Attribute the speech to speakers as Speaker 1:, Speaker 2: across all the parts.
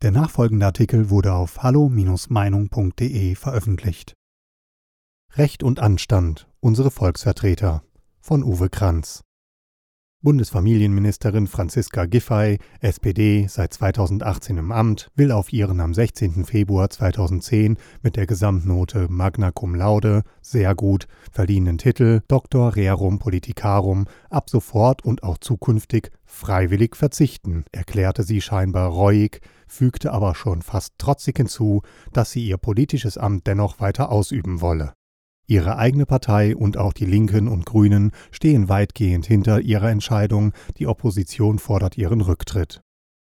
Speaker 1: Der nachfolgende Artikel wurde auf hallo-meinung.de veröffentlicht. Recht und Anstand, unsere Volksvertreter von Uwe Kranz. Bundesfamilienministerin Franziska Giffey, SPD, seit 2018 im Amt, will auf ihren am 16. Februar 2010 mit der Gesamtnote Magna Cum Laude, sehr gut, verliehenen Titel Dr. Rerum Politicarum ab sofort und auch zukünftig freiwillig verzichten, erklärte sie scheinbar reuig, fügte aber schon fast trotzig hinzu, dass sie ihr politisches Amt dennoch weiter ausüben wolle. Ihre eigene Partei und auch die Linken und Grünen stehen weitgehend hinter ihrer Entscheidung, die Opposition fordert ihren Rücktritt.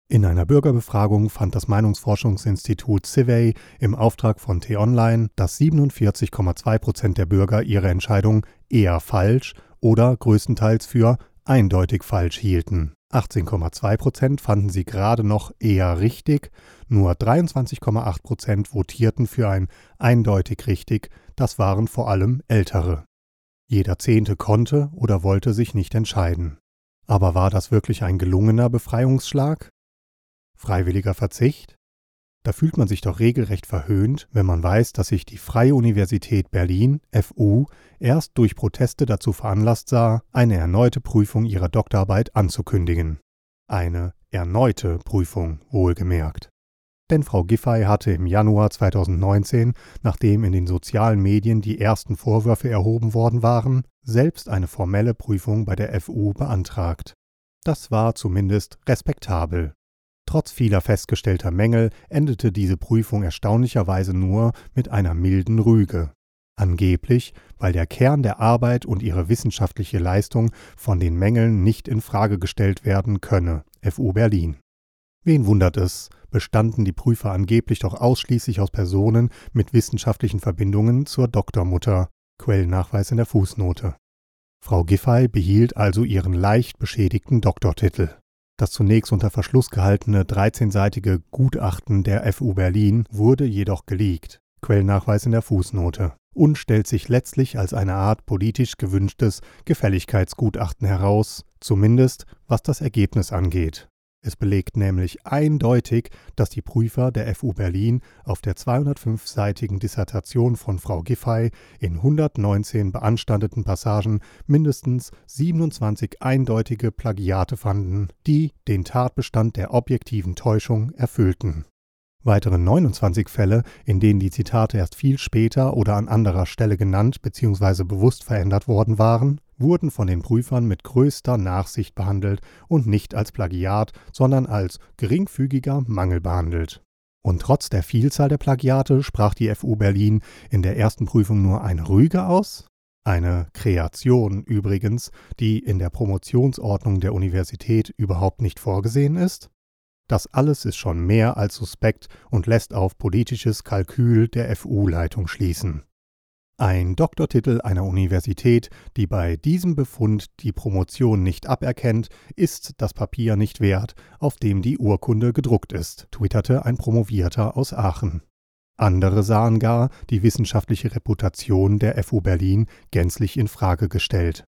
Speaker 1: In einer Bürgerbefragung fand das Meinungsforschungsinstitut Civey im Auftrag von T-Online, dass 47,2 Prozent der Bürger ihre Entscheidung eher falsch oder größtenteils für eindeutig falsch hielten. 18,2 Prozent fanden sie gerade noch eher richtig, nur 23,8 Prozent votierten für ein eindeutig richtig, das waren vor allem Ältere. Jeder Zehnte konnte oder wollte sich nicht entscheiden. Aber war das wirklich ein gelungener Befreiungsschlag? Freiwilliger Verzicht? Da fühlt man sich doch regelrecht verhöhnt, wenn man weiß, dass sich die Freie Universität Berlin, FU, erst durch Proteste dazu veranlasst sah, eine erneute Prüfung ihrer Doktorarbeit anzukündigen. Eine erneute Prüfung, wohlgemerkt. Denn Frau Giffey hatte im Januar 2019, nachdem in den sozialen Medien die ersten Vorwürfe erhoben worden waren, selbst eine formelle Prüfung bei der FU beantragt. Das war zumindest respektabel. Trotz vieler festgestellter Mängel endete diese Prüfung erstaunlicherweise nur mit einer milden Rüge. Angeblich, weil der Kern der Arbeit und ihre wissenschaftliche Leistung von den Mängeln nicht in Frage gestellt werden könne. FU Berlin. Wen wundert es, bestanden die Prüfer angeblich doch ausschließlich aus Personen mit wissenschaftlichen Verbindungen zur Doktormutter. Quellennachweis in der Fußnote. Frau Giffey behielt also ihren leicht beschädigten Doktortitel. Das zunächst unter Verschluss gehaltene 13-seitige Gutachten der FU Berlin wurde jedoch geleakt. Quellennachweis in der Fußnote. Und stellt sich letztlich als eine Art politisch gewünschtes Gefälligkeitsgutachten heraus, zumindest was das Ergebnis angeht. Es belegt nämlich eindeutig, dass die Prüfer der FU Berlin auf der 205-seitigen Dissertation von Frau Giffey in 119 beanstandeten Passagen mindestens 27 eindeutige Plagiate fanden, die den Tatbestand der objektiven Täuschung erfüllten. Weitere 29 Fälle, in denen die Zitate erst viel später oder an anderer Stelle genannt bzw. bewusst verändert worden waren, wurden von den Prüfern mit größter Nachsicht behandelt und nicht als Plagiat, sondern als geringfügiger Mangel behandelt. Und trotz der Vielzahl der Plagiate sprach die FU Berlin in der ersten Prüfung nur eine Rüge aus? Eine Kreation übrigens, die in der Promotionsordnung der Universität überhaupt nicht vorgesehen ist? Das alles ist schon mehr als suspekt und lässt auf politisches Kalkül der FU-Leitung schließen. Ein Doktortitel einer Universität, die bei diesem Befund die Promotion nicht aberkennt, ist das Papier nicht wert, auf dem die Urkunde gedruckt ist, twitterte ein Promovierter aus Aachen. Andere sahen gar die wissenschaftliche Reputation der FU Berlin gänzlich in Frage gestellt.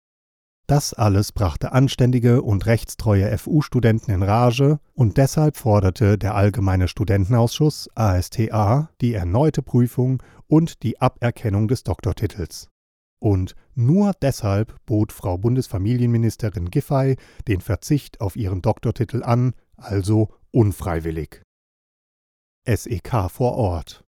Speaker 1: Das alles brachte anständige und rechtstreue FU-Studenten in Rage und deshalb forderte der Allgemeine Studentenausschuss ASTA die erneute Prüfung und die Aberkennung des Doktortitels. Und nur deshalb bot Frau Bundesfamilienministerin Giffey den Verzicht auf ihren Doktortitel an, also unfreiwillig. SEK vor Ort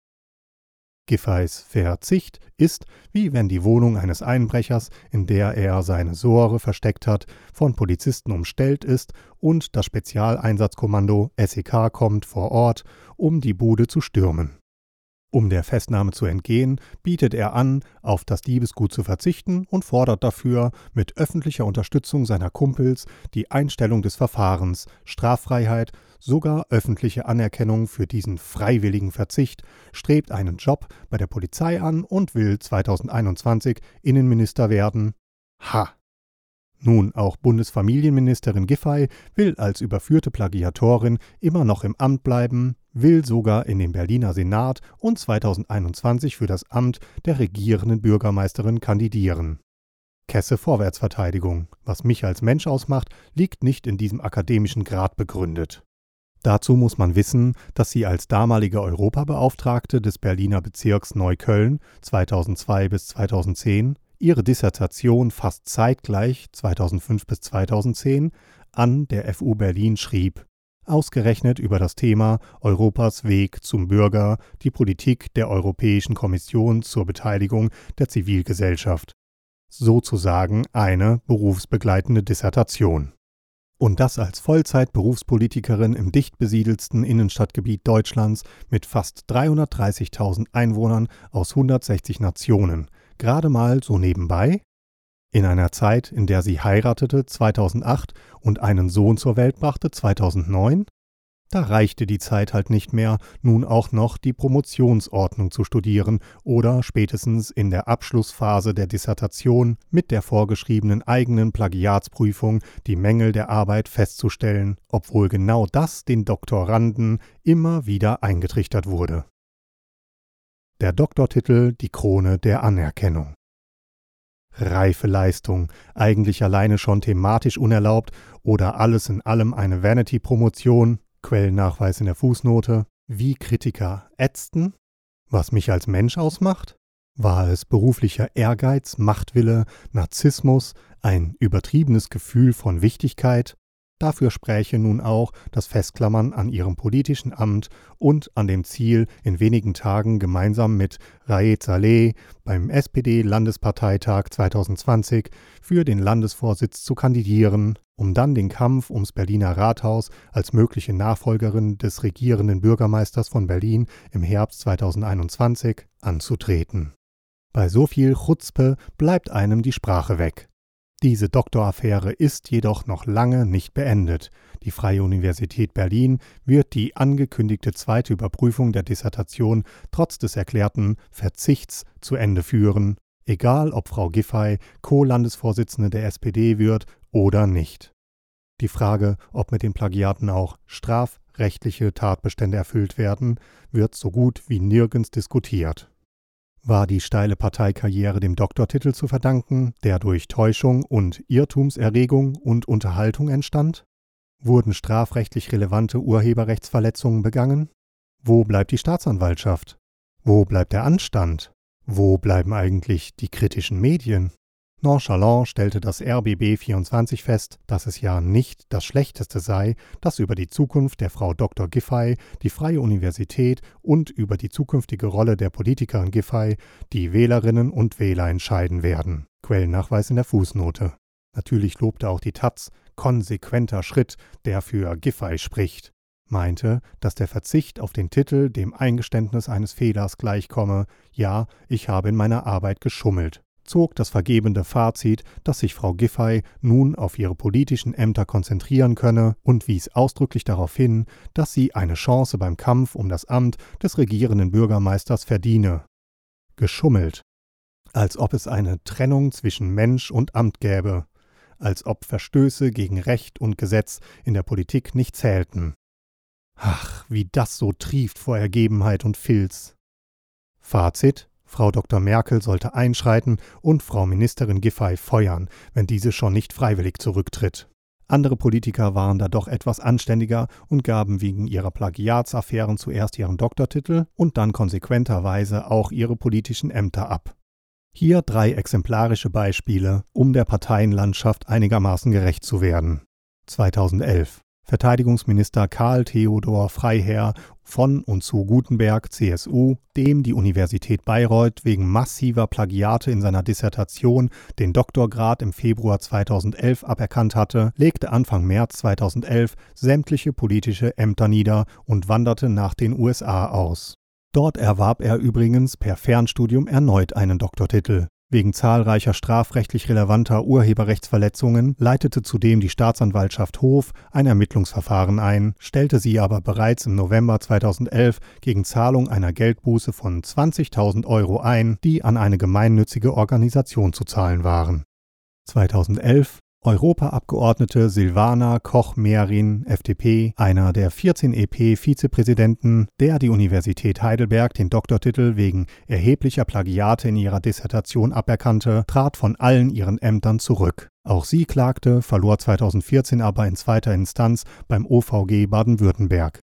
Speaker 1: Giffeys Verzicht ist, wie wenn die Wohnung eines Einbrechers, in der er seine Sohre versteckt hat, von Polizisten umstellt ist und das Spezialeinsatzkommando SEK kommt vor Ort, um die Bude zu stürmen. Um der Festnahme zu entgehen, bietet er an, auf das Diebesgut zu verzichten und fordert dafür mit öffentlicher Unterstützung seiner Kumpels die Einstellung des Verfahrens, Straffreiheit, sogar öffentliche Anerkennung für diesen freiwilligen Verzicht, strebt einen Job bei der Polizei an und will 2021 Innenminister werden. Ha! Nun, auch Bundesfamilienministerin Giffey will als überführte Plagiatorin immer noch im Amt bleiben, will sogar in den Berliner Senat und 2021 für das Amt der regierenden Bürgermeisterin kandidieren. Kesse Vorwärtsverteidigung. Was mich als Mensch ausmacht, liegt nicht in diesem akademischen Grad begründet. Dazu muss man wissen, dass sie als damalige Europabeauftragte des Berliner Bezirks Neukölln 2002 bis 2010 ihre Dissertation fast zeitgleich 2005 bis 2010 an der FU Berlin schrieb, ausgerechnet über das Thema Europas Weg zum Bürger, die Politik der Europäischen Kommission zur Beteiligung der Zivilgesellschaft. Sozusagen eine berufsbegleitende Dissertation. Und das als Vollzeit-Berufspolitikerin im dicht besiedelsten Innenstadtgebiet Deutschlands mit fast 330.000 Einwohnern aus 160 Nationen. Gerade mal so nebenbei? In einer Zeit, in der sie heiratete 2008 und einen Sohn zur Welt brachte 2009? Da reichte die Zeit halt nicht mehr, nun auch noch die Promotionsordnung zu studieren oder spätestens in der Abschlussphase der Dissertation mit der vorgeschriebenen eigenen Plagiatsprüfung die Mängel der Arbeit festzustellen, obwohl genau das den Doktoranden immer wieder eingetrichtert wurde. Der Doktortitel die Krone der Anerkennung. Reife Leistung, eigentlich alleine schon thematisch unerlaubt oder alles in allem eine Vanity-Promotion, Quellennachweis in der Fußnote, wie Kritiker ätzten, was mich als Mensch ausmacht, war es beruflicher Ehrgeiz, Machtwille, Narzissmus, ein übertriebenes Gefühl von Wichtigkeit, Dafür spräche nun auch das Festklammern an ihrem politischen Amt und an dem Ziel, in wenigen Tagen gemeinsam mit Raed Saleh beim SPD-Landesparteitag 2020 für den Landesvorsitz zu kandidieren, um dann den Kampf ums Berliner Rathaus als mögliche Nachfolgerin des regierenden Bürgermeisters von Berlin im Herbst 2021 anzutreten. Bei so viel Chutzpe bleibt einem die Sprache weg. Diese Doktoraffäre ist jedoch noch lange nicht beendet. Die Freie Universität Berlin wird die angekündigte zweite Überprüfung der Dissertation trotz des erklärten Verzichts zu Ende führen, egal ob Frau Giffey Co-Landesvorsitzende der SPD wird oder nicht. Die Frage, ob mit den Plagiaten auch strafrechtliche Tatbestände erfüllt werden, wird so gut wie nirgends diskutiert. War die steile Parteikarriere dem Doktortitel zu verdanken, der durch Täuschung und Irrtumserregung und Unterhaltung entstand? Wurden strafrechtlich relevante Urheberrechtsverletzungen begangen? Wo bleibt die Staatsanwaltschaft? Wo bleibt der Anstand? Wo bleiben eigentlich die kritischen Medien? Nonchalant stellte das RBB 24 fest, dass es ja nicht das Schlechteste sei, dass über die Zukunft der Frau Dr. Giffey, die Freie Universität und über die zukünftige Rolle der Politikerin Giffey die Wählerinnen und Wähler entscheiden werden. Quellennachweis in der Fußnote. Natürlich lobte auch die Taz, konsequenter Schritt, der für Giffey spricht meinte, dass der Verzicht auf den Titel dem Eingeständnis eines Fehlers gleichkomme, ja, ich habe in meiner Arbeit geschummelt zog das vergebende Fazit, dass sich Frau Giffey nun auf ihre politischen Ämter konzentrieren könne und wies ausdrücklich darauf hin, dass sie eine Chance beim Kampf um das Amt des regierenden Bürgermeisters verdiene. Geschummelt. Als ob es eine Trennung zwischen Mensch und Amt gäbe, als ob Verstöße gegen Recht und Gesetz in der Politik nicht zählten. Ach, wie das so trieft vor Ergebenheit und Filz. Fazit Frau Dr. Merkel sollte einschreiten und Frau Ministerin Giffey feuern, wenn diese schon nicht freiwillig zurücktritt. Andere Politiker waren da doch etwas anständiger und gaben wegen ihrer Plagiatsaffären zuerst ihren Doktortitel und dann konsequenterweise auch ihre politischen Ämter ab. Hier drei exemplarische Beispiele, um der Parteienlandschaft einigermaßen gerecht zu werden. 2011 Verteidigungsminister Karl Theodor Freiherr von und zu Gutenberg, CSU, dem die Universität Bayreuth wegen massiver Plagiate in seiner Dissertation den Doktorgrad im Februar 2011 aberkannt hatte, legte Anfang März 2011 sämtliche politische Ämter nieder und wanderte nach den USA aus. Dort erwarb er übrigens per Fernstudium erneut einen Doktortitel. Wegen zahlreicher strafrechtlich relevanter Urheberrechtsverletzungen leitete zudem die Staatsanwaltschaft Hof ein Ermittlungsverfahren ein, stellte sie aber bereits im November 2011 gegen Zahlung einer Geldbuße von 20.000 Euro ein, die an eine gemeinnützige Organisation zu zahlen waren. 2011 Europaabgeordnete Silvana Koch-Mehrin, FDP, einer der 14 EP-Vizepräsidenten, der die Universität Heidelberg den Doktortitel wegen erheblicher Plagiate in ihrer Dissertation aberkannte, trat von allen ihren Ämtern zurück. Auch sie klagte, verlor 2014 aber in zweiter Instanz beim OVG Baden-Württemberg.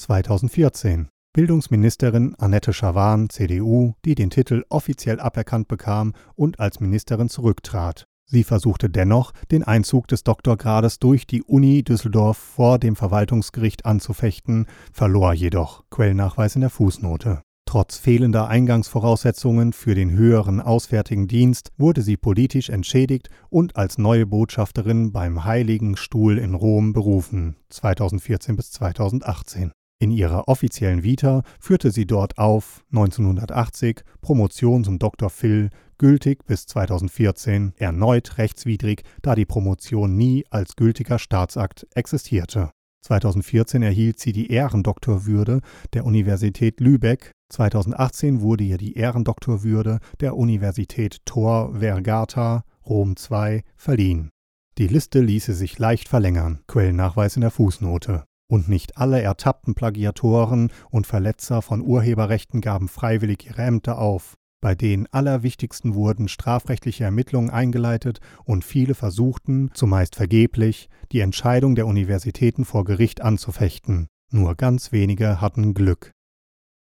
Speaker 1: 2014 Bildungsministerin Annette Schawan, CDU, die den Titel offiziell aberkannt bekam und als Ministerin zurücktrat. Sie versuchte dennoch, den Einzug des Doktorgrades durch die Uni Düsseldorf vor dem Verwaltungsgericht anzufechten, verlor jedoch. Quellnachweis in der Fußnote. Trotz fehlender Eingangsvoraussetzungen für den höheren Auswärtigen Dienst wurde sie politisch entschädigt und als neue Botschafterin beim Heiligen Stuhl in Rom berufen, 2014 bis 2018. In ihrer offiziellen Vita führte sie dort auf 1980 Promotion zum Dr. Phil, gültig bis 2014, erneut rechtswidrig, da die Promotion nie als gültiger Staatsakt existierte. 2014 erhielt sie die Ehrendoktorwürde der Universität Lübeck. 2018 wurde ihr die Ehrendoktorwürde der Universität Tor Vergata Rom II verliehen. Die Liste ließe sich leicht verlängern. Quellennachweis in der Fußnote. Und nicht alle ertappten Plagiatoren und Verletzer von Urheberrechten gaben freiwillig ihre Ämter auf. Bei den allerwichtigsten wurden strafrechtliche Ermittlungen eingeleitet und viele versuchten, zumeist vergeblich, die Entscheidung der Universitäten vor Gericht anzufechten. Nur ganz wenige hatten Glück.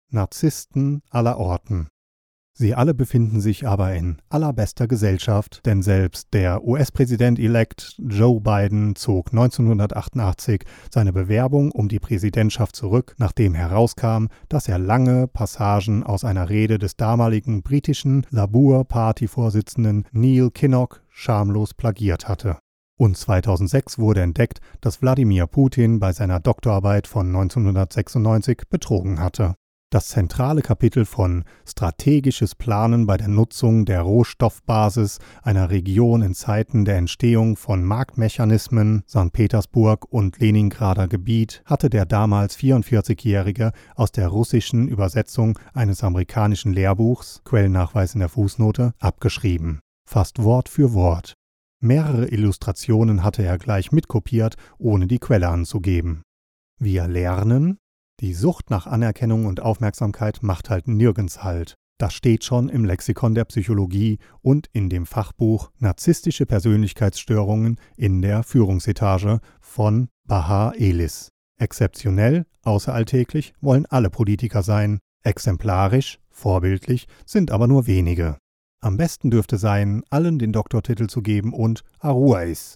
Speaker 1: Narzissten aller Orten. Sie alle befinden sich aber in allerbester Gesellschaft, denn selbst der US-Präsident-elect Joe Biden zog 1988 seine Bewerbung um die Präsidentschaft zurück, nachdem herauskam, dass er lange Passagen aus einer Rede des damaligen britischen Labour-Party-Vorsitzenden Neil Kinnock schamlos plagiert hatte. Und 2006 wurde entdeckt, dass Wladimir Putin bei seiner Doktorarbeit von 1996 betrogen hatte. Das zentrale Kapitel von Strategisches Planen bei der Nutzung der Rohstoffbasis einer Region in Zeiten der Entstehung von Marktmechanismen St. Petersburg und Leningrader Gebiet hatte der damals 44-Jährige aus der russischen Übersetzung eines amerikanischen Lehrbuchs, Quellennachweis in der Fußnote, abgeschrieben. Fast Wort für Wort. Mehrere Illustrationen hatte er gleich mitkopiert, ohne die Quelle anzugeben. Wir lernen, die Sucht nach Anerkennung und Aufmerksamkeit macht halt nirgends Halt. Das steht schon im Lexikon der Psychologie und in dem Fachbuch Narzisstische Persönlichkeitsstörungen in der Führungsetage von Baha Elis. Exzeptionell, außeralltäglich wollen alle Politiker sein, exemplarisch, vorbildlich sind aber nur wenige. Am besten dürfte sein, allen den Doktortitel zu geben und Aruais